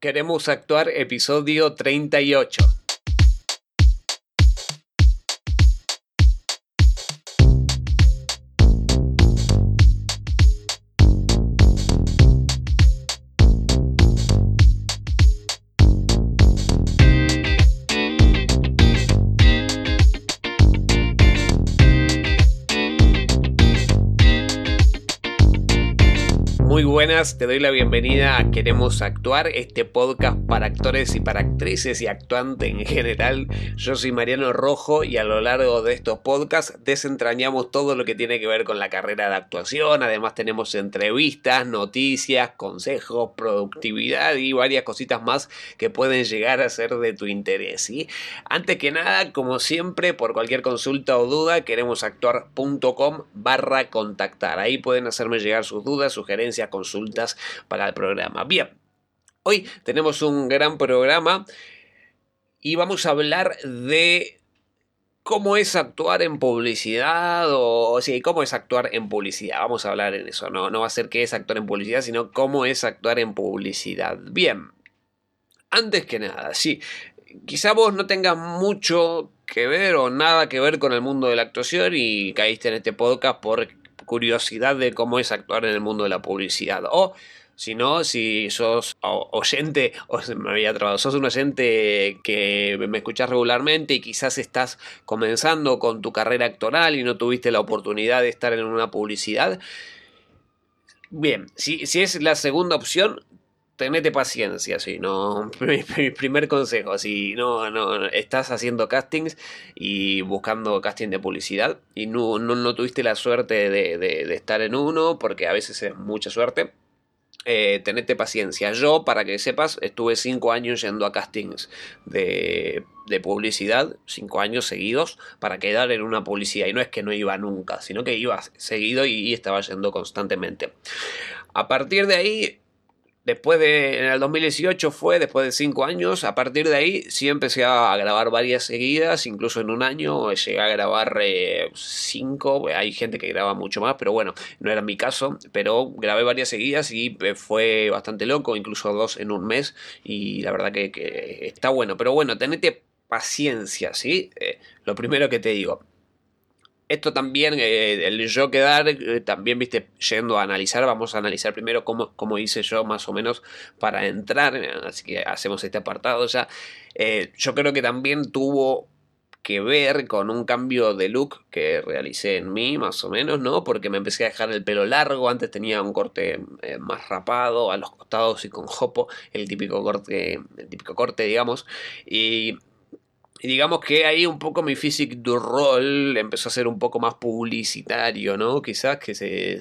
Queremos actuar episodio 38. Buenas, te doy la bienvenida a Queremos Actuar, este podcast para actores y para actrices y actuantes en general. Yo soy Mariano Rojo y a lo largo de estos podcasts desentrañamos todo lo que tiene que ver con la carrera de actuación. Además tenemos entrevistas, noticias, consejos, productividad y varias cositas más que pueden llegar a ser de tu interés. ¿sí? Antes que nada, como siempre, por cualquier consulta o duda, queremosactuar.com barra contactar. Ahí pueden hacerme llegar sus dudas, sugerencias, consultas para el programa. Bien, hoy tenemos un gran programa y vamos a hablar de cómo es actuar en publicidad o sí, cómo es actuar en publicidad. Vamos a hablar en eso, no, no va a ser qué es actuar en publicidad, sino cómo es actuar en publicidad. Bien, antes que nada, sí, quizá vos no tengas mucho que ver o nada que ver con el mundo de la actuación y caíste en este podcast por curiosidad de cómo es actuar en el mundo de la publicidad. O si no, si sos oyente, o me había trabado, sos un oyente que me escuchás regularmente y quizás estás comenzando con tu carrera actoral y no tuviste la oportunidad de estar en una publicidad. Bien, si, si es la segunda opción, tenete paciencia, sí, no, mi, primer consejo, si no, no, estás haciendo castings y buscando casting de publicidad y no, no, tuviste la suerte de, estar en uno, porque a veces es mucha suerte, eh, tenete paciencia. Yo, para que sepas, estuve cinco años yendo a castings de, de, publicidad, cinco años seguidos, para quedar en una publicidad. Y no es que no iba nunca, sino que iba seguido y estaba yendo constantemente. A partir de ahí Después de, en el 2018 fue, después de cinco años, a partir de ahí sí empecé a grabar varias seguidas, incluso en un año llegué a grabar eh, cinco, hay gente que graba mucho más, pero bueno, no era mi caso, pero grabé varias seguidas y eh, fue bastante loco, incluso dos en un mes, y la verdad que, está bueno, pero bueno, tenete paciencia, ¿sí? Eh, lo primero que te digo, esto también, eh, el yo quedar, eh, también, viste, yendo a analizar, vamos a analizar primero cómo, cómo hice yo más o menos para entrar, así que hacemos este apartado ya. Eh, yo creo que también tuvo que ver con un cambio de look que realicé en mí, más o menos, ¿no? Porque me empecé a dejar el pelo largo, antes tenía un corte más rapado, a los costados y con jopo, el típico corte, el típico corte, digamos, y y digamos que ahí un poco mi physique du rol empezó a ser un poco más publicitario, ¿no? Quizás que se,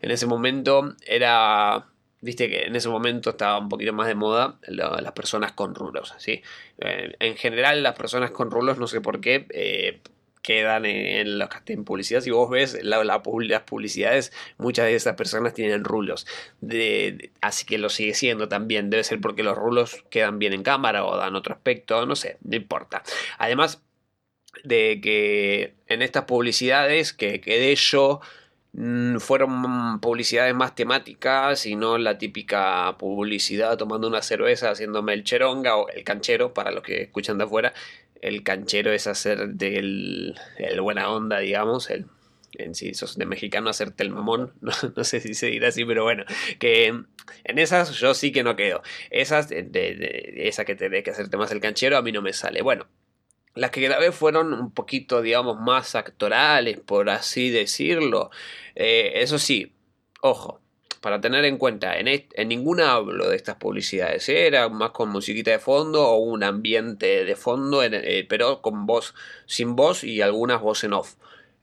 en ese momento era, viste que en ese momento estaba un poquito más de moda las personas con rulos, ¿sí? Eh, en general las personas con rulos, no sé por qué, eh, quedan en, en publicidad. Si vos ves la, las publicidades, muchas de esas personas tienen rulos. Así que lo sigue siendo también. Debe ser porque los rulos quedan bien en cámara o dan otro aspecto, no sé, no importa. Además de que en estas publicidades que quedé yo mm, fueron publicidades más temáticas y no la típica publicidad tomando una cerveza haciéndome el cheronga o el canchero para los que escuchan de afuera el canchero es hacer del el buena onda, digamos, el, en si sos de mexicano hacerte el mamón, no, sé si se dirá así, pero bueno, que en esas yo sí que no quedo. Esas, de, de, esa que tenés que hacerte más el canchero, a mí no me sale. Bueno, las que grabé fueron un poquito, digamos, más actorales, por así decirlo. Eh, eso sí, ojo, para tener en cuenta, en, en ninguna hablo de estas publicidades, ¿eh? era más con musiquita de fondo o un ambiente de fondo, eh, pero con voz, sin voz y algunas voz en off.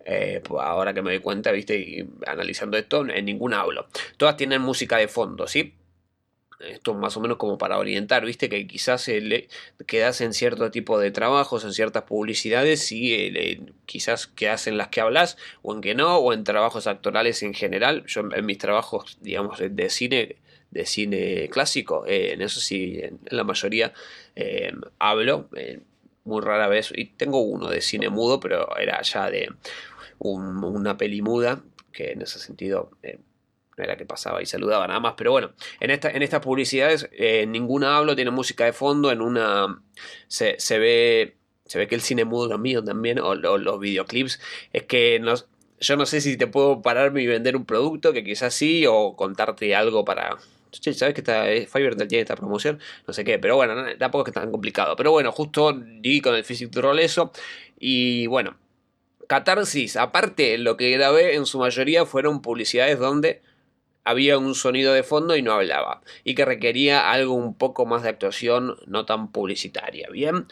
Eh, pues ahora que me doy cuenta, viste, y analizando esto, en ninguna hablo. Todas tienen música de fondo, ¿sí? Esto más o menos como para orientar, viste que quizás le quedas en cierto tipo de trabajos, en ciertas publicidades y eh, quizás quedas en las que hablas o en que no, o en trabajos actorales en general. Yo en mis trabajos, digamos, de cine, de cine clásico, eh, en eso sí, en, la mayoría eh, hablo, muy rara vez, y tengo uno de cine mudo, pero era ya de una peli muda, que en ese sentido no era que pasaba y saludaba nada más, pero bueno, en, esta, en estas publicidades eh, ninguna hablo tiene música de fondo, en una se, ve se ve que el cine mudo mío también, o, los videoclips, es que yo no sé si te puedo pararme y vender un producto, que quizás sí, o contarte algo para... ¿Sabes que está, eh, Fiverr tiene esta promoción? No sé qué, pero bueno, tampoco es que tan complicado. Pero bueno, justo di con el Physic Roll eso. Y bueno, Catarsis, aparte, lo que grabé en su mayoría fueron publicidades donde había un sonido de fondo y no hablaba, y que requería algo un poco más de actuación no tan publicitaria. Bien,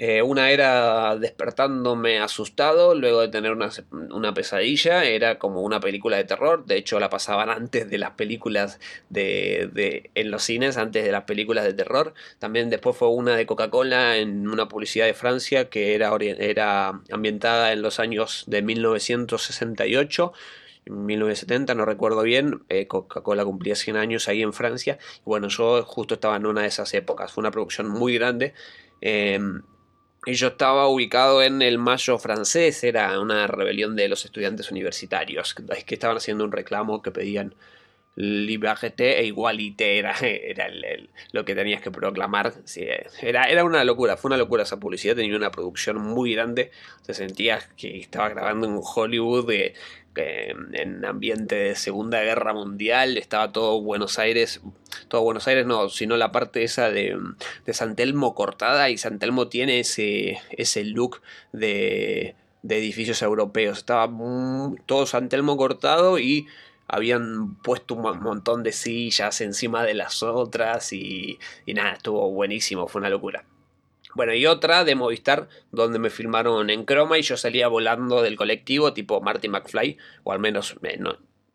eh, una era despertándome asustado luego de tener una, pesadilla, era como una película de terror, de hecho la pasaban antes de las películas de, en los cines, antes de las películas de terror. También después fue una de Coca-Cola en una publicidad de Francia que era, era ambientada en los años de 1968 1970, no recuerdo bien, eh, Coca-Cola cumplía 100 años ahí en Francia, y bueno, yo justo estaba en una de esas épocas, fue una producción muy grande, em, y yo estaba ubicado en el Mayo francés, era una rebelión de los estudiantes universitarios, que estaban haciendo un reclamo que pedían liberté e igualité era, era lo que tenías que proclamar. era, era una locura, fue una locura esa publicidad, tenía una producción muy grande, se sentía que estaba grabando en Hollywood de, en ambiente de Segunda Guerra Mundial, estaba todo Buenos Aires, todo Buenos Aires no, sino la parte esa de, de San Telmo cortada y San Telmo tiene ese, ese look de, de edificios europeos, estaba todo San Telmo cortado y habían puesto un montón de sillas encima de las otras y, y nada, estuvo buenísimo, fue una locura. Bueno, y otra de Movistar, donde me filmaron en croma y yo salía volando del colectivo, tipo Marty McFly, o al menos, eh,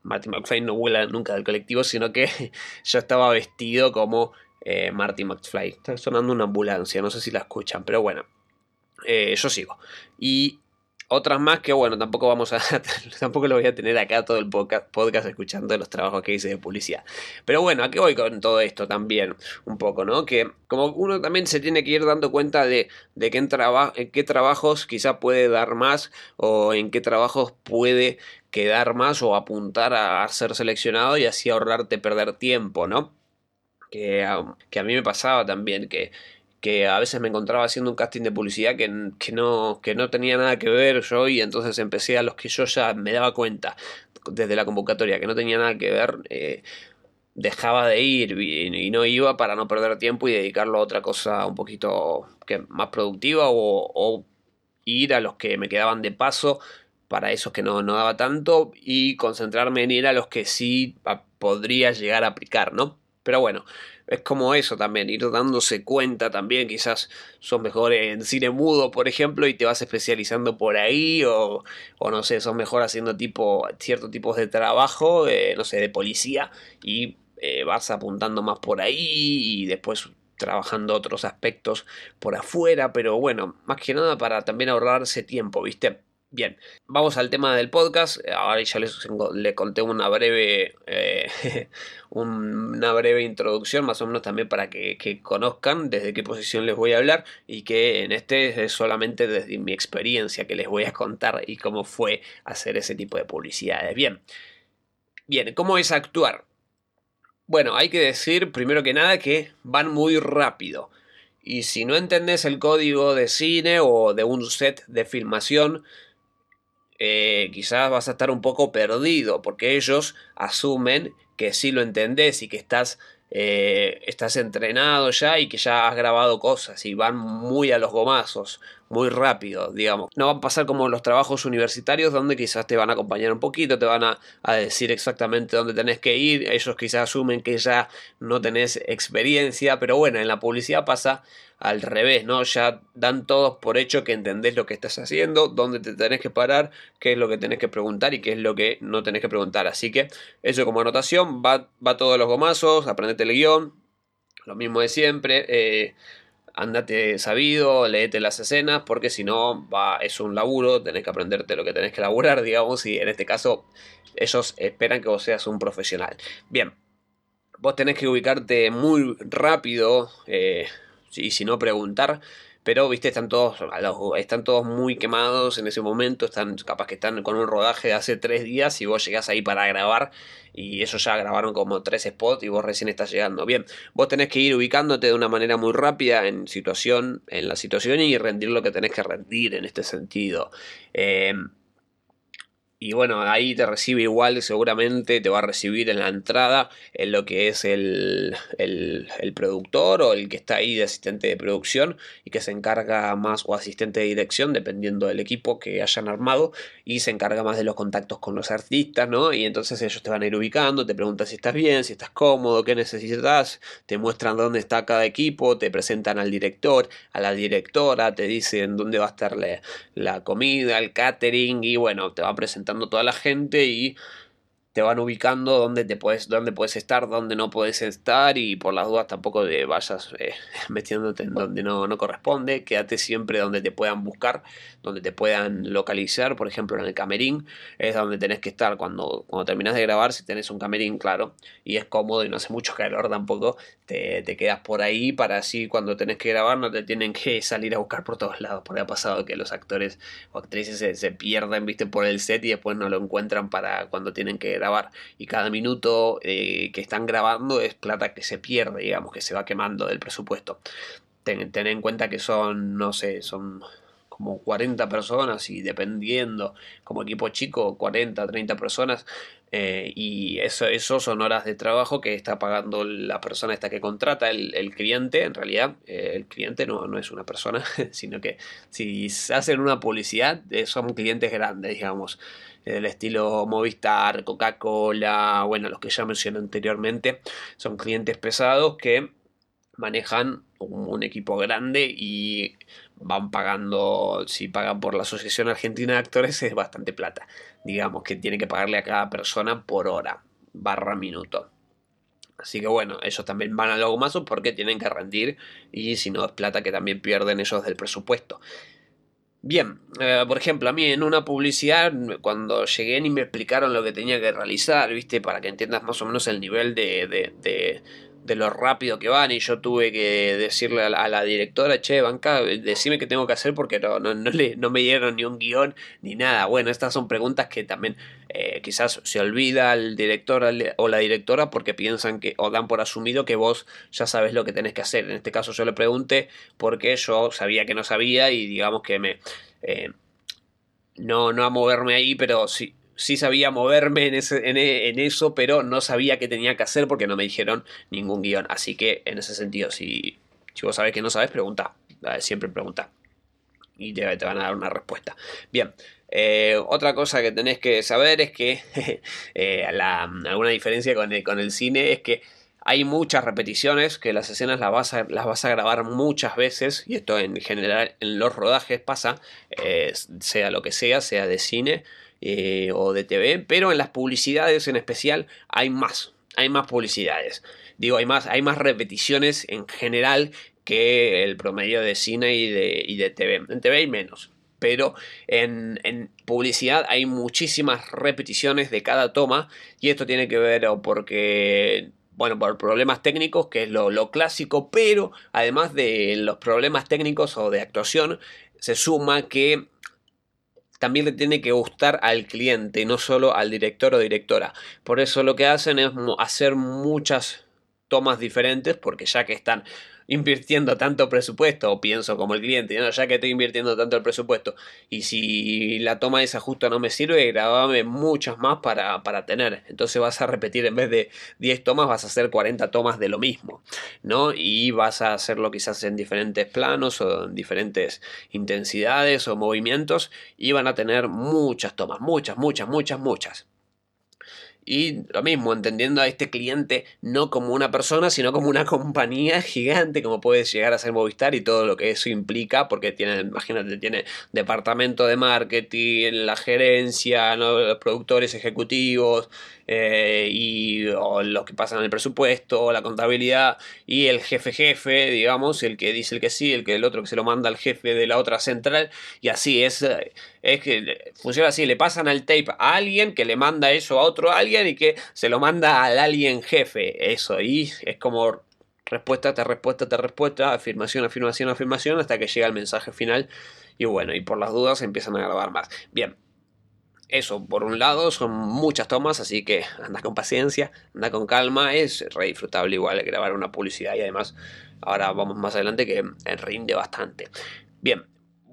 Marty McFly no vuela nunca del colectivo, sino que yo estaba vestido como eh, Marty McFly. Está sonando una ambulancia, no sé si la escuchan, pero bueno, eh, yo sigo. Y otras más que bueno, tampoco vamos a tampoco lo voy a tener acá todo el podcast, escuchando los trabajos que hice de publicidad. Pero bueno, ¿a qué voy con todo esto también? Un poco, ¿no? Que como uno también se tiene que ir dando cuenta de, de en qué trabajos quizá puede dar más o en qué trabajos puede quedar más o apuntar a ser seleccionado y así ahorrarte perder tiempo, ¿no? Que, que a mí me pasaba también, que que a veces me encontraba haciendo un casting de publicidad que, no, que no tenía nada que ver yo y entonces empecé a los que yo ya me daba cuenta desde la convocatoria que no tenía nada que ver, eh, dejaba de ir y, no iba para no perder tiempo y dedicarlo a otra cosa un poquito que, más productiva o, ir a los que me quedaban de paso para esos que no, no daba tanto y concentrarme en ir a los que sí podría llegar a aplicar, ¿no? Pero bueno, es como eso también, ir dándose cuenta también, quizás son mejores en cine mudo, por ejemplo, y te vas especializando por ahí, o, o no sé, son mejor haciendo tipo, ciertos tipos de trabajo, eh, no sé, de policía, y eh, vas apuntando más por ahí, y después trabajando otros aspectos por afuera, pero bueno, más que nada para también ahorrarse tiempo, ¿viste? Bien, vamos al tema del podcast. Ahora ya les, conté una breve, eh, una breve introducción, más o menos también para que, conozcan desde qué posición les voy a hablar y que en este es solamente desde mi experiencia que les voy a contar y cómo fue hacer ese tipo de publicidades. Bien, bien, ¿cómo es actuar? Bueno, hay que decir primero que nada que van muy rápido. Y si no entendés el código de cine o de un set de filmación, eh, quizás vas a estar un poco perdido, porque ellos asumen que sí lo entendés y que estás, eh, estás entrenado ya y que ya has grabado cosas y van muy a los gomazos muy rápido, digamos. No va a pasar como los trabajos universitarios donde quizás te van a acompañar un poquito, te van a, decir exactamente dónde tenés que ir, ellos quizás asumen que ya no tenés experiencia, pero bueno, en la publicidad pasa al revés, ¿no? Ya dan todos por hecho que entendés lo que estás haciendo, dónde te tenés que parar, qué es lo que tenés que preguntar y qué es lo que no tenés que preguntar. Así que eso como anotación, va, va todos los gomazos, aprendete el guion, lo mismo de siempre. Eh, andate sabido, leete las escenas, porque si no, va, es un laburo, tenés que aprenderte lo que tenés que laburar, digamos, y en este caso ellos esperan que vos seas un profesional. Bien, vos tenés que ubicarte muy rápido, eh, y si no preguntar, pero viste, están todos, están todos muy quemados en ese momento, están capaz que están con un rodaje de hace tres días y vos llegás ahí para grabar y ellos ya grabaron como tres spots y vos recién estás llegando. Bien, vos tenés que ir ubicándote de una manera muy rápida en situación, en la situación y rendir lo que tenés que rendir en este sentido. Eh, y bueno, ahí te recibe igual, seguramente te va a recibir en la entrada en lo que es el, el, productor o el que está ahí de asistente de producción y que se encarga más o asistente de dirección, dependiendo del equipo que hayan armado, y se encarga más de los contactos con los artistas, ¿no? Y entonces ellos te van a ir ubicando, te preguntan si estás bien, si estás cómodo, qué necesitas, te muestran dónde está cada equipo, te presentan al director, a la directora, te dicen dónde va a estar la, la comida, el catering, y bueno, te va toda la gente y te van ubicando dónde te puedes, dónde puedes estar, dónde no puedes estar y por las dudas tampoco te vayas eh, metiéndote en donde no, no, corresponde, quédate siempre donde te puedan buscar, donde te puedan localizar, por ejemplo en el camerín es donde tenés que estar cuando, cuando terminas de grabar, si tenés un camerín claro y es cómodo y no hace mucho calor tampoco, te, te quedas por ahí para así cuando tenés que grabar no te tienen que salir a buscar por todos lados, porque ha pasado que los actores o actrices se, se pierden, viste, por el set y después no lo encuentran para cuando tienen que grabar y cada minuto eh, que están grabando es plata que se pierde, digamos, que se va quemando del presupuesto. Ten, en cuenta que son, no sé, son como 40 personas y dependiendo como equipo chico 40 30 personas eh, y eso, eso son horas de trabajo que está pagando la persona esta que contrata el, cliente en realidad eh, el cliente no, no, es una persona sino que si hacen una publicidad son clientes grandes digamos del estilo Movistar, Coca-Cola, bueno, los que ya mencioné anteriormente, son clientes pesados que manejan un, equipo grande y van pagando, si pagan por la Asociación Argentina de Actores es bastante plata, digamos que tiene que pagarle a cada persona por hora, barra minuto. Así que bueno, ellos también van a lo más porque tienen que rendir y si no es plata que también pierden ellos del presupuesto. Bien, eh, por ejemplo, a mí en una publicidad, cuando llegué ni me explicaron lo que tenía que realizar, ¿viste? Para que entiendas más o menos el nivel de, lo rápido que van. Y yo tuve que decirle a la, directora, che, banca, decime qué tengo que hacer porque no, no, no, le, no me dieron ni un guion ni nada. Bueno, estas son preguntas que también eh, quizás se olvida el director o la directora porque piensan que o dan por asumido que vos ya sabes lo que tenés que hacer. En este caso yo le pregunté porque yo sabía que no sabía y digamos que me... Eh, no, no a moverme ahí, pero sí, sí sabía moverme en, ese, en, eso, pero no sabía qué tenía que hacer porque no me dijeron ningún guion. Así que en ese sentido, si, si vos sabés que no sabes, pregunta. Siempre pregunta. Y te, te van a dar una respuesta. Bien, eh, otra cosa que tenés que saber es que eh, alguna diferencia con el, con el, cine es que hay muchas repeticiones, que las escenas las vas a, las vas a grabar muchas veces, y esto en general en los rodajes pasa, eh, sea lo que sea, sea de cine o de TV, pero en las publicidades en especial hay más, hay más publicidades. Digo, hay más, hay más repeticiones en general que el promedio de cine y de, y de TV. En TV hay menos, pero en, publicidad hay muchísimas repeticiones de cada toma y esto tiene que ver porque bueno, por problemas técnicos, que es lo, clásico, pero además de los problemas técnicos o de actuación, se suma que también le tiene que gustar al cliente, no solo al director o directora. Por eso lo que hacen es hacer muchas tomas diferentes, porque ya que están invirtiendo tanto presupuesto, o pienso como el cliente, ya que estoy invirtiendo tanto el presupuesto, y si la toma de ese ajuste no me sirve, grabame muchas más para, para tener. Entonces vas a repetir en vez de 10 tomas, vas a hacer 40 tomas de lo mismo, ¿no? Y vas a hacerlo quizás en diferentes planos o en diferentes intensidades o movimientos, y van a tener muchas tomas, muchas, muchas, muchas, muchas. Y lo mismo, entendiendo a este cliente no como una persona, sino como una compañía gigante, como puede llegar a ser Movistar y todo lo que eso implica, porque tiene, imagínate, tiene departamento de marketing, la gerencia, los productores ejecutivos, eh, y los que pasan el presupuesto, la contabilidad y el jefe jefe, digamos, el que dice el que sí, el que el otro que se lo manda al jefe de la otra central y así es, es que funciona así, le pasan al tape a alguien que le manda eso a otro alguien y que se lo manda al alguien jefe, eso y es como respuesta te respuesta te respuesta, afirmación, afirmación, afirmación, hasta que llega el mensaje final. Y bueno, y por las dudas empiezan a grabar más. Bien, eso, por un lado, son muchas tomas, así que anda con paciencia, anda con calma, es re disfrutable igual grabar una publicidad y además ahora vamos más adelante que rinde bastante. Bien,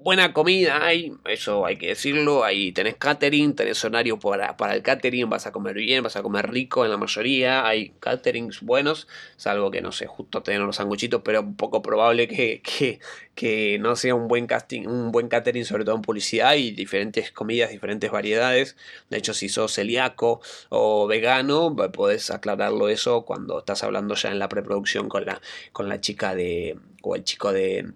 buena comida hay, eso hay que decirlo, ahí tenés catering, tenés horario para, para el catering, vas a comer bien, vas a comer rico en la mayoría, hay caterings buenos, salvo que no sé, justo tener los sanguchitos, pero poco probable que, que, que, no sea un buen casting, un buen catering, sobre todo en publicidad, y diferentes comidas, diferentes variedades, de hecho si sos celíaco o vegano, podés aclararlo eso cuando estás hablando ya en la preproducción con la, con la chica de, o el chico de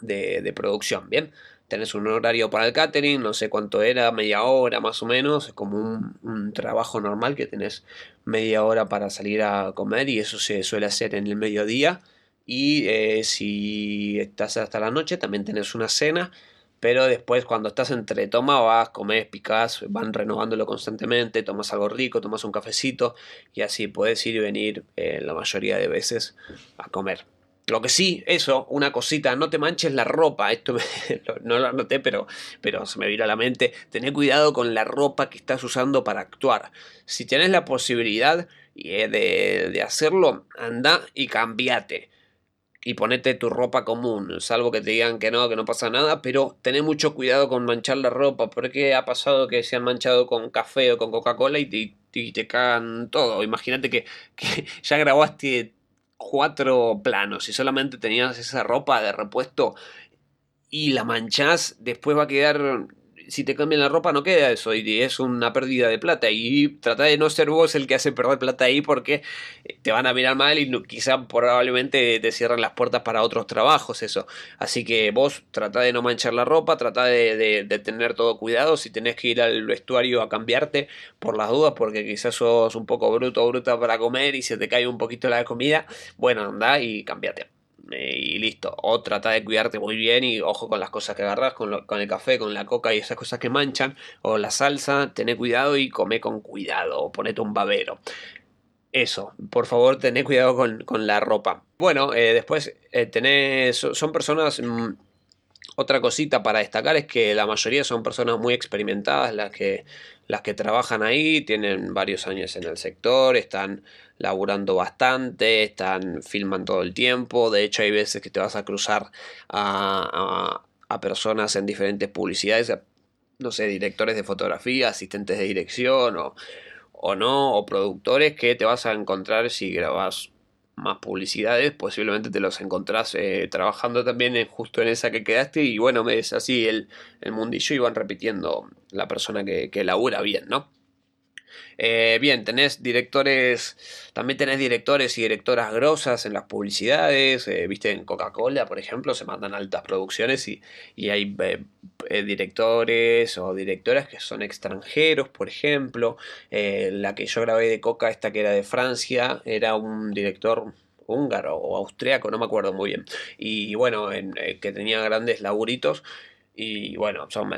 de, producción, ¿bien? Tenés un horario para el catering, no sé cuánto era, media hora más o menos, es como un, trabajo normal que tenés media hora para salir a comer y eso se suele hacer en el mediodía. Y eh, si estás hasta la noche también tenés una cena, pero después cuando estás entre toma vas, comes, picás, van renovándolo constantemente, tomas algo rico, tomas un cafecito y así puedes ir y venir eh, la mayoría de veces a comer. Lo que sí, eso, una cosita, no te manches la ropa. Esto no lo anoté, pero, pero se me vino a la mente. Tené cuidado con la ropa que estás usando para actuar. Si tienes la posibilidad eh, de, de hacerlo, anda y cambiate. Y ponete tu ropa común, salvo que te digan que no, que no pasa nada, pero tené mucho cuidado con manchar la ropa, porque ha pasado que se han manchado con café o con Coca-Cola y te, te cagan todo. Imagínate que, que ya grabaste cuatro planos y solamente tenías esa ropa de repuesto y la manchás, después va a quedar si te cambian la ropa no queda eso y es una pérdida de plata. Y trata de no ser vos el que hace perder plata ahí porque eh, te van a mirar mal y quizá probablemente te cierran las puertas para otros trabajos eso. Así que vos trata de no manchar la ropa trata de, tener todo cuidado. Si tenés que ir al vestuario a cambiarte por las dudas porque quizás sos un poco bruto o bruta para comer y se te cae un poquito la comida bueno anda y cambiate y listo. O trata de cuidarte muy bien y ojo con las cosas que agarras, con, el café, con la coca y esas cosas que manchan, o la salsa, tené cuidado y come con cuidado, o ponete un babero. Eso, por favor, tené cuidado con, la ropa. Bueno, eh, después eh, tenés, son personas... Mm, otra cosita para destacar es que la mayoría son personas muy experimentadas las que, las que trabajan ahí, tienen varios años en el sector, están laburando bastante, están filman todo el tiempo, de hecho hay veces que te vas a cruzar a, a, personas en diferentes publicidades, no sé, directores de fotografía, asistentes de dirección o, o no, o productores que te vas a encontrar si grabas más publicidades, posiblemente te los encontrás eh, trabajando también justo en esa que quedaste y bueno, es así el, el mundillo y van repitiendo la persona que, que labura bien, ¿no? Eh, bien, tenés directores, también tenés directores y directoras grosas en las publicidades, eh, viste, en Coca-Cola, por ejemplo, se mandan altas producciones y, y hay eh, directores o directoras que son extranjeros, por ejemplo, la que yo grabé de Coca, esta que era de Francia, era un director húngaro o austriaco, no me acuerdo muy bien, y bueno, en, que tenía grandes laburitos y bueno, son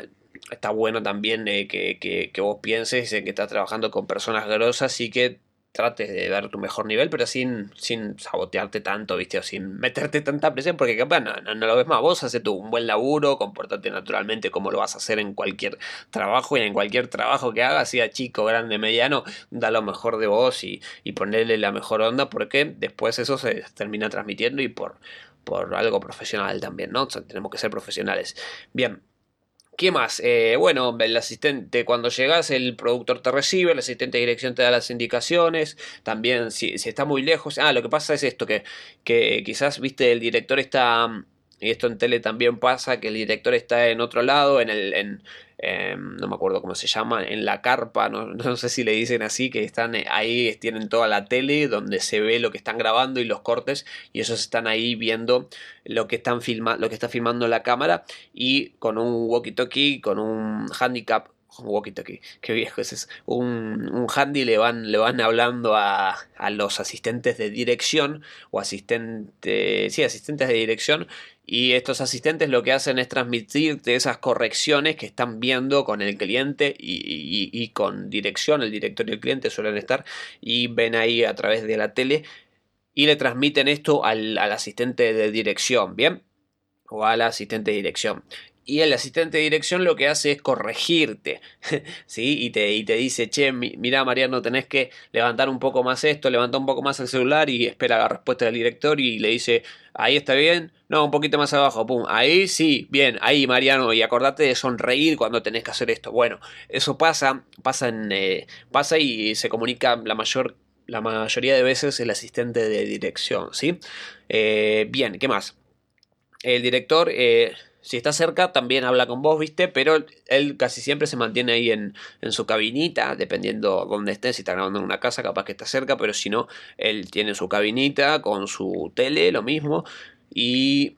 está bueno también eh, que, que, vos pienses en que estás trabajando con personas grosas y que trates de dar tu mejor nivel, pero sin, sin sabotearte tanto, ¿viste? O sin meterte tanta presión, porque capaz no, no, lo ves más. Vos haces tu un buen laburo, comportate naturalmente como lo vas a hacer en cualquier trabajo y en cualquier trabajo que hagas, sea chico, grande, mediano, da lo mejor de vos y, y ponerle la mejor onda, porque después eso se termina transmitiendo y por, por algo profesional también, ¿no? tenemos que ser profesionales. Bien, ¿Qué más? Eh, bueno, el asistente, cuando llegas, el productor te recibe, el asistente de dirección te da las indicaciones. También, si, está muy lejos. Ah, lo que pasa es esto: que, que quizás, viste, el director está. Y esto en tele también pasa: que el director está en otro lado, en el. En, Em, no me acuerdo cómo se llama, en la carpa, no, sé si le dicen así, que están eh, ahí, tienen toda la tele donde se ve lo que están grabando y los cortes, y ellos están ahí viendo lo que, están filma, lo que está filmando la cámara y con un walkie-talkie, con un handicap un walkie-talkie, qué viejo es, un, un handy le van, le van hablando a, a los asistentes de dirección o asistentes, sí, asistentes de dirección y estos asistentes lo que hacen es transmitirte esas correcciones que están viendo con el cliente y, con dirección, el directorio del cliente suelen estar y ven ahí a través de la tele y le transmiten esto al, al asistente de dirección, ¿bien? O al asistente de dirección y el asistente de dirección lo que hace es corregirte, ¿sí? Y te, y te dice, che, mira Mariano, tenés que levantar un poco más esto, levanta un poco más el celular y espera la respuesta del director y le dice, ahí está bien, no, un poquito más abajo, pum, ahí sí, bien, ahí Mariano, y acordate de sonreír cuando tenés que hacer esto. Bueno, eso pasa, pasa, en, eh, pasa y se comunica la mayor la mayoría de veces el asistente de dirección, ¿sí? Eh, bien, ¿qué más? El director eh, si está cerca, también habla con vos, ¿viste? Pero él casi siempre se mantiene ahí en, su cabinita, dependiendo dónde esté. Si está grabando en una casa, capaz que está cerca, pero si no, él tiene su cabinita con su tele, lo mismo. Y,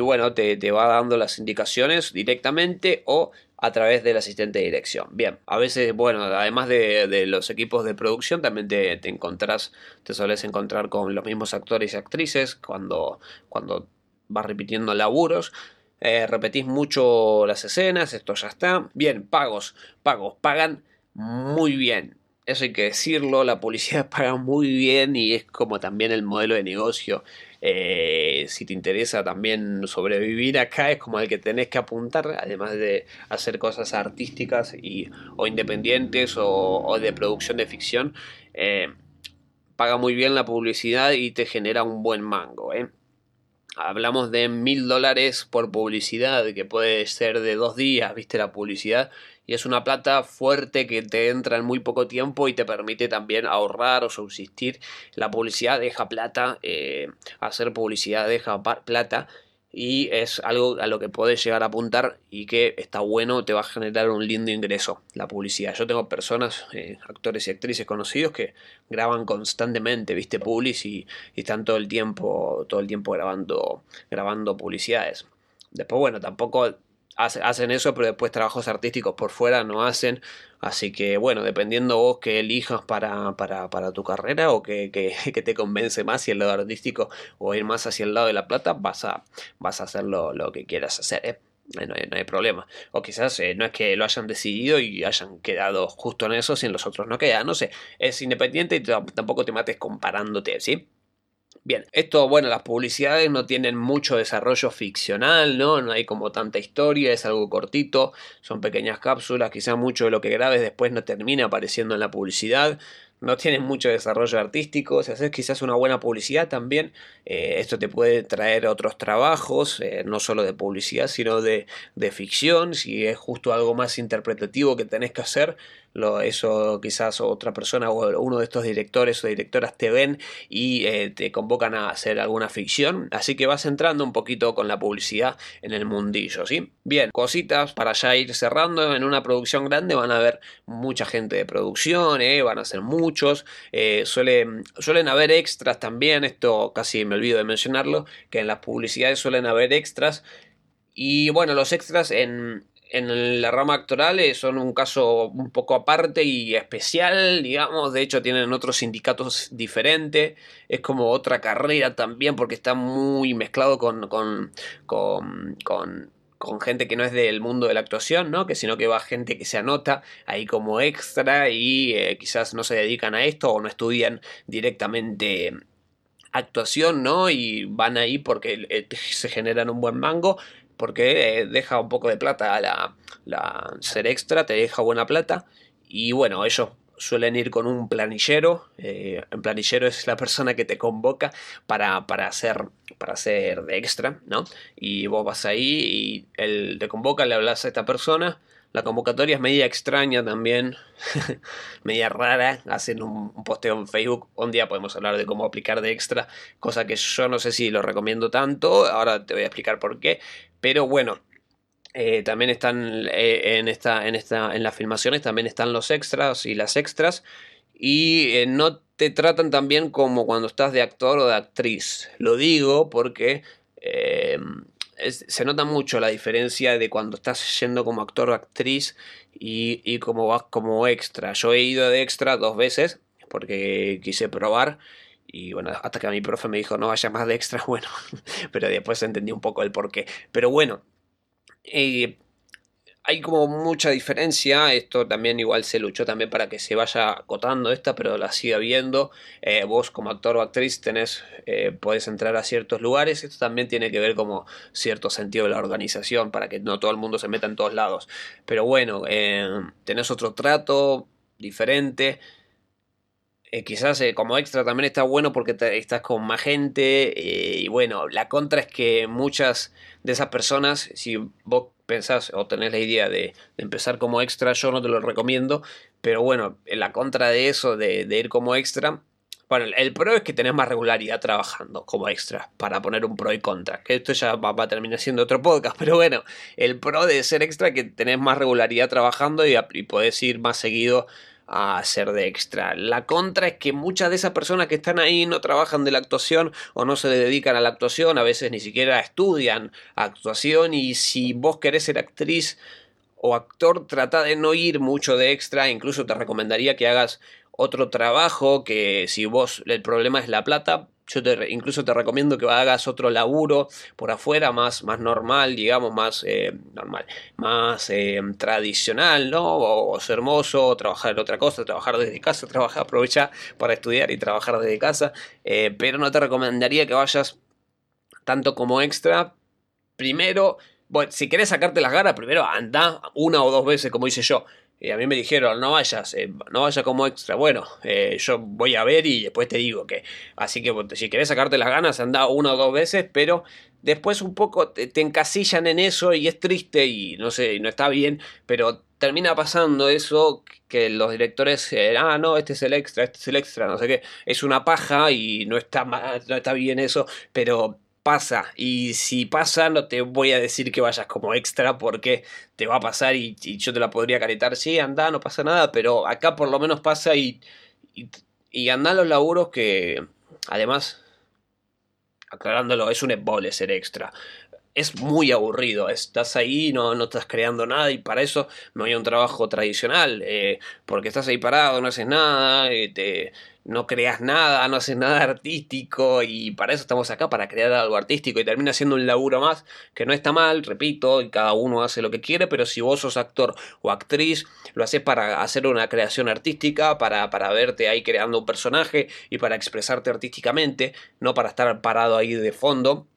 bueno, te, va dando las indicaciones directamente o a través del asistente de dirección. Bien, a veces, bueno, además de, los equipos de producción, también te, te encontrás, te sueles encontrar con los mismos actores y actrices cuando, cuando vas repitiendo laburos. Eh, repetís mucho las escenas, esto ya está. Bien, pagos, pagos, pagan muy bien. Eso hay que decirlo, la publicidad paga muy bien y es como también el modelo de negocio. Eh, si te interesa también sobrevivir acá es como el que tenés que apuntar, además de hacer cosas artísticas y, o independientes o, de producción de ficción. Eh, paga muy bien la publicidad y te genera un buen mango. Hablamos de mil dólares por publicidad, que puede ser de dos días, viste la publicidad, y es una plata fuerte que te entra en muy poco tiempo y te permite también ahorrar o subsistir. La publicidad deja plata, eh, hacer publicidad deja plata y es algo a lo que puedes llegar a apuntar y que está bueno, te va a generar un lindo ingreso la publicidad. Yo tengo personas, eh, actores y actrices conocidos que graban constantemente, viste, publis y, y, están todo el tiempo, todo el tiempo grabando, grabando publicidades. Después, bueno, tampoco hacen eso, pero después trabajos artísticos por fuera no hacen. Así que bueno, dependiendo vos que elijas para, para, para tu carrera o que, que, te convence más si el lado artístico o ir más hacia el lado de la plata, vas a, vas a hacer lo, que quieras hacer. ¿eh? No hay, no hay, problema. O quizás eh, no es que lo hayan decidido y hayan quedado justo en eso, si en los otros no quedan. No sé, es independiente y tampoco te mates comparándote, ¿sí? Bien, esto, bueno, las publicidades no tienen mucho desarrollo ficcional, ¿no? No hay como tanta historia, es algo cortito, son pequeñas cápsulas, quizá mucho de lo que grabes después no termina apareciendo en la publicidad, no tienen mucho desarrollo artístico, si haces quizás una buena publicidad también, eh, esto te puede traer otros trabajos, eh, no solo de publicidad, sino de, de ficción, si es justo algo más interpretativo que tenés que hacer, lo, eso quizás otra persona o uno de estos directores o directoras te ven y eh, te convocan a hacer alguna ficción. Así que vas entrando un poquito con la publicidad en el mundillo, ¿sí? Bien, cositas para ya ir cerrando. En una producción grande van a haber mucha gente de producción, ¿eh? van a ser muchos. Eh, suelen, suelen haber extras también, esto casi me olvido de mencionarlo, que en las publicidades suelen haber extras. Y bueno, los extras en, en la rama actoral eh, son un caso un poco aparte y especial, digamos, de hecho tienen otros sindicatos diferentes, es como otra carrera también porque está muy mezclado con, con, con, con, gente que no es del mundo de la actuación, ¿no? Que sino que va gente que se anota ahí como extra y eh, quizás no se dedican a esto o no estudian directamente actuación, ¿no? Y van ahí porque eh, se generan un buen mango porque eh, deja un poco de plata la, la, ser extra, te deja buena plata y bueno, ellos suelen ir con un planillero, eh, el planillero es la persona que te convoca para, para, hacer, para hacer de extra, ¿no? Y vos vas ahí y él te convoca, le hablas a esta persona, la convocatoria es media extraña también, media rara. Hacen un, posteo en Facebook. Un día podemos hablar de cómo aplicar de extra, cosa que yo no sé si lo recomiendo tanto. Ahora te voy a explicar por qué. Pero bueno, eh, también están eh, en, esta, en, esta, en las filmaciones, también están los extras y las extras. Y eh, no te tratan también como cuando estás de actor o de actriz. Lo digo porque se nota mucho la diferencia de cuando estás yendo como actor o actriz y, y como vas como extra. Yo he ido de extra dos veces porque quise probar y bueno, hasta que a mi profe me dijo no vaya más de extra, bueno, pero después entendí un poco el porqué. Pero bueno, eh, hay como mucha diferencia, esto también igual se luchó también para que se vaya acotando esta, pero la siga viendo. Eh, vos como actor o actriz tenés, eh, podés entrar a ciertos lugares, esto también tiene que ver como cierto sentido de la organización, para que no todo el mundo se meta en todos lados. Pero bueno, tenés otro trato diferente. Quizás como extra también está bueno porque estás con más gente y bueno, la contra es que muchas de esas personas, si vos pensás o tenés la idea de, empezar como extra, yo no te lo recomiendo, pero bueno, en la contra de eso, de, ir como extra, bueno, el pro es que tenés más regularidad trabajando como extra, para poner un pro y contra, que esto ya va, a terminar siendo otro podcast, pero bueno, el pro de ser extra es que tenés más regularidad trabajando y, y podés ir más seguido a hacer de extra. La contra es que muchas de esas personas que están ahí no trabajan de la actuación o no se dedican a la actuación, a veces ni siquiera estudian actuación y si vos querés ser actriz o actor, trata de no ir mucho de extra, incluso te recomendaría que hagas otro trabajo que si vos el problema es la plata, yo te, incluso te recomiendo que hagas otro laburo por afuera, más, más normal, digamos, más eh, normal, más eh, tradicional, ¿no? O, ser hermoso, o trabajar otra cosa, trabajar desde casa, trabajar, aprovechar para estudiar y trabajar desde casa. Eh, pero no te recomendaría que vayas tanto como extra. Primero, bueno, si querés sacarte las ganas, primero anda una o dos veces, como hice yo. Y a mí me dijeron, no vayas, eh, no vayas como extra. Bueno, eh, yo voy a ver y después te digo que. Así que si querés sacarte las ganas, anda una o dos veces, pero después un poco te, encasillan en eso y es triste y no sé, no está bien, pero termina pasando eso que los directores, eh, ah, no, este es el extra, este es el extra, no sé qué. Es una paja y no está, no está bien eso, pero pasa. Y si pasa, no te voy a decir que vayas como extra porque te va a pasar y, yo te la podría caretar. Sí, anda, no pasa nada, pero acá por lo menos pasa y, y, anda los laburos que, además, aclarándolo, es un embole ser extra. Es muy aburrido, estás ahí, no, no estás creando nada y para eso no hay un trabajo tradicional, eh, porque estás ahí parado, no haces nada, eh, te, no creas nada, no haces nada artístico y para eso estamos acá, para crear algo artístico y termina siendo un laburo más que no está mal, repito, y cada uno hace lo que quiere, pero si vos sos actor o actriz, lo haces para hacer una creación artística, para, para verte ahí creando un personaje y para expresarte artísticamente, no para estar parado ahí de fondo.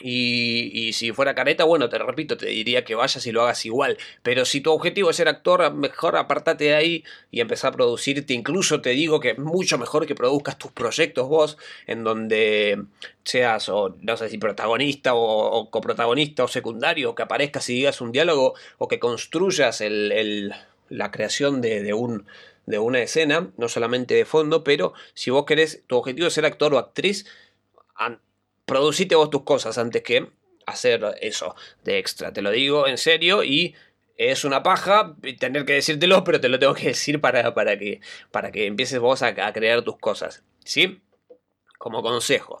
Y, si fuera careta, bueno, te repito, te diría que vayas y lo hagas igual. Pero si tu objetivo es ser actor, mejor apartate de ahí y empezar a producirte. Incluso te digo que es mucho mejor que produzcas tus proyectos vos, en donde seas, o no sé si protagonista o, coprotagonista o secundario, que aparezcas y digas un diálogo, o que construyas el, la creación de, un de una escena, no solamente de fondo, pero si vos querés, tu objetivo es ser actor o actriz, producite vos tus cosas antes que hacer eso de extra. Te lo digo en serio y es una paja tener que decírtelo, pero te lo tengo que decir para, para, que, para que empieces vos a, crear tus cosas. ¿Sí? Como consejo.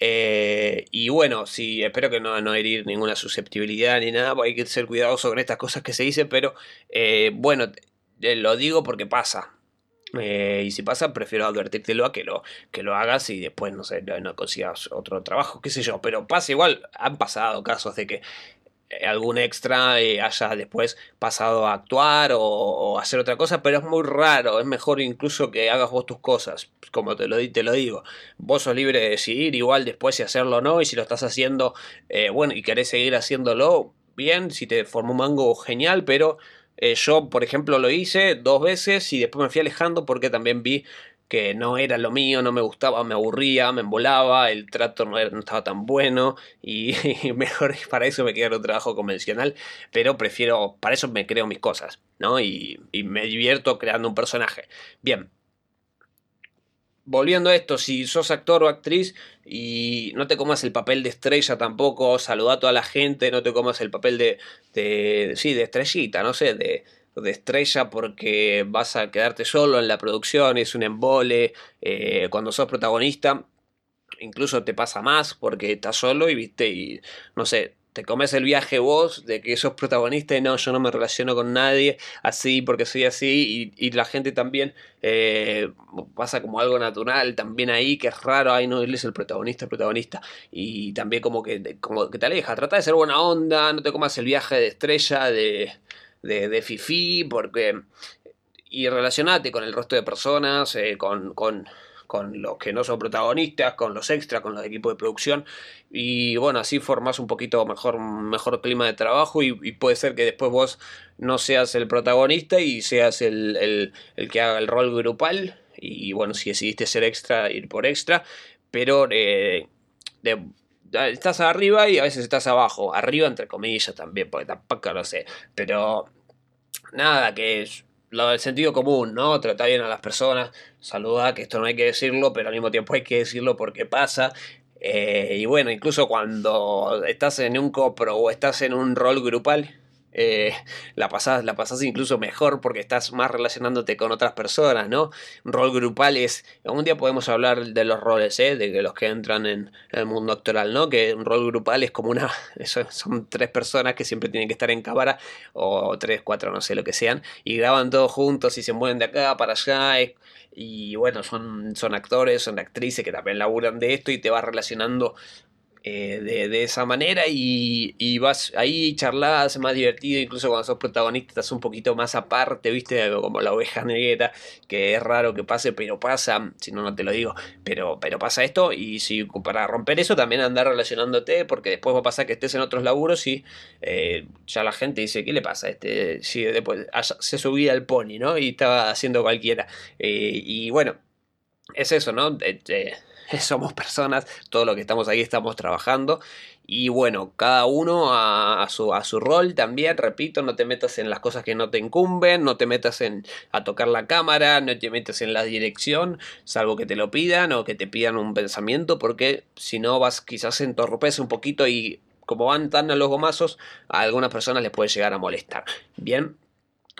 Eh, y bueno, sí, espero que no, no herir ninguna susceptibilidad ni nada, hay que ser cuidadoso con estas cosas que se dicen, pero eh, bueno, lo digo porque pasa. Eh, y si pasa, prefiero advertírtelo a que lo, que lo hagas y después, no sé, no, consigas otro trabajo, qué sé yo. Pero pasa igual, han pasado casos de que eh, algún extra eh, haya después pasado a actuar o, hacer otra cosa, pero es muy raro, es mejor incluso que hagas vos tus cosas, como te lo, te lo digo, vos sos libre de decidir igual después si hacerlo o no, y si lo estás haciendo, bueno, y querés seguir haciéndolo, bien, si te formó un mango, genial, pero eh, yo, por ejemplo, lo hice dos veces y después me fui alejando porque también vi que no era lo mío, no me gustaba, me aburría, me embolaba, el trato no, estaba tan bueno y, mejor para eso me quedé en un trabajo convencional, pero prefiero, para eso me creo mis cosas, ¿no? Y, y me divierto creando un personaje. Bien, volviendo a esto, si sos actor o actriz y no te comas el papel de estrella tampoco, saluda a toda la gente, no te comas el papel de, de sí, de estrellita, no sé, de, de estrella porque vas a quedarte solo en la producción, es un embole, eh, cuando sos protagonista incluso te pasa más porque estás solo y viste y no sé, te comes el viaje vos de que sos protagonista y no, yo no me relaciono con nadie así porque soy así y, la gente también eh, pasa como algo natural también ahí que es raro, ay no, él es el protagonista, el protagonista. Y también como que, como que te aleja, trata de ser buena onda, no te comas el viaje de estrella de de, de fifi, porque... Y relacionate con el resto de personas, eh, con, con, con los que no son protagonistas, con los extras, con los equipos de producción. Y bueno, así formas un poquito mejor, mejor clima de trabajo y, puede ser que después vos no seas el protagonista y seas el, el, que haga el rol grupal. Y bueno, si decidiste ser extra, ir por extra. Pero eh, estás arriba y a veces estás abajo. Arriba, entre comillas, también, porque tampoco lo sé. Pero nada, que es lo del sentido común, ¿no? Trata bien a las personas, saluda, que esto no hay que decirlo, pero al mismo tiempo hay que decirlo porque pasa. Eh, y bueno, incluso cuando estás en un copro o estás en un rol grupal, eh, la pasás, la pasás incluso mejor porque estás más relacionándote con otras personas, ¿no? Un rol grupal es, un día podemos hablar de los roles, ¿eh? De los que entran en el mundo actoral, ¿no? Que un rol grupal es como una, son tres personas que siempre tienen que estar en cámara, o tres, cuatro, no sé lo que sean, y graban todos juntos y se mueven de acá para allá, y bueno, son, son actores, son actrices que también laburan de esto y te vas relacionando eh, de, esa manera y, vas ahí charlas más divertido, incluso cuando sos protagonista estás un poquito más aparte, viste, como la oveja negra, que es raro que pase, pero pasa, si no, no te lo digo, pero, pero pasa esto y si para romper eso también andar relacionándote, porque después va a pasar que estés en otros laburos y eh, ya la gente dice, ¿qué le pasa? Este, si después se subía al pony, ¿no? Y estaba haciendo cualquiera. Eh, y bueno, es eso, ¿no? somos personas, todo lo que estamos ahí estamos trabajando. Y bueno, cada uno a, su, a, su, rol también, repito, no te metas en las cosas que no te incumben, no te metas en a tocar la cámara, no te metas en la dirección, salvo que te lo pidan o que te pidan un pensamiento, porque si no vas quizás entorpece un poquito y como van tan a los gomazos, a algunas personas les puede llegar a molestar. Bien,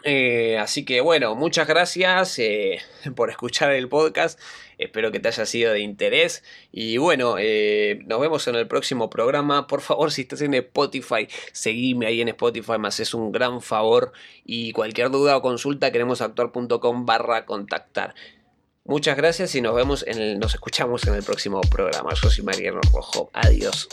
eh, así que bueno, muchas gracias eh, por escuchar el podcast. Espero que te haya sido de interés. Y bueno, eh, nos vemos en el próximo programa. Por favor, si estás en Spotify, seguime ahí en Spotify, me haces un gran favor. Y cualquier duda o consulta, queremos actuar.com barra contactar. Muchas gracias y nos vemos en nos escuchamos en el próximo programa. Yo soy Mariano Rojo. Adiós.